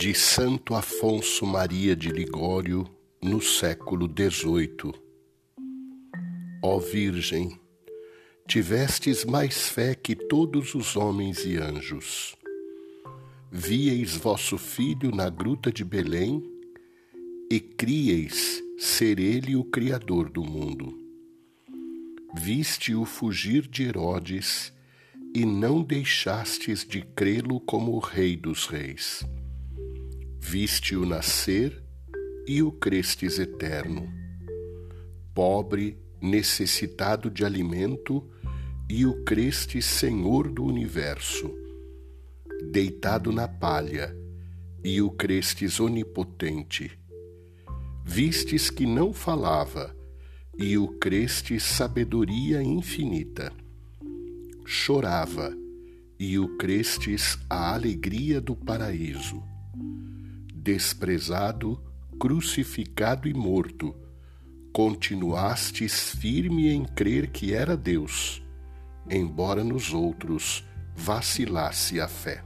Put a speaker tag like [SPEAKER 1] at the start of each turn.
[SPEAKER 1] de Santo Afonso Maria de Ligório no século XVIII. Ó Virgem, tivestes mais fé que todos os homens e anjos. Vieis vosso filho na gruta de Belém e crieis ser ele o Criador do mundo. Viste-o fugir de Herodes e não deixastes de crê-lo como o Rei dos Reis Viste-o nascer e o crestes eterno. Pobre, necessitado de alimento, e o crestes Senhor do universo. Deitado na palha, e o crestes onipotente. Vistes que não falava, e o crestes sabedoria infinita. Chorava, e o crestes a alegria do paraíso desprezado, crucificado e morto, continuastes firme em crer que era Deus, embora nos outros vacilasse a fé.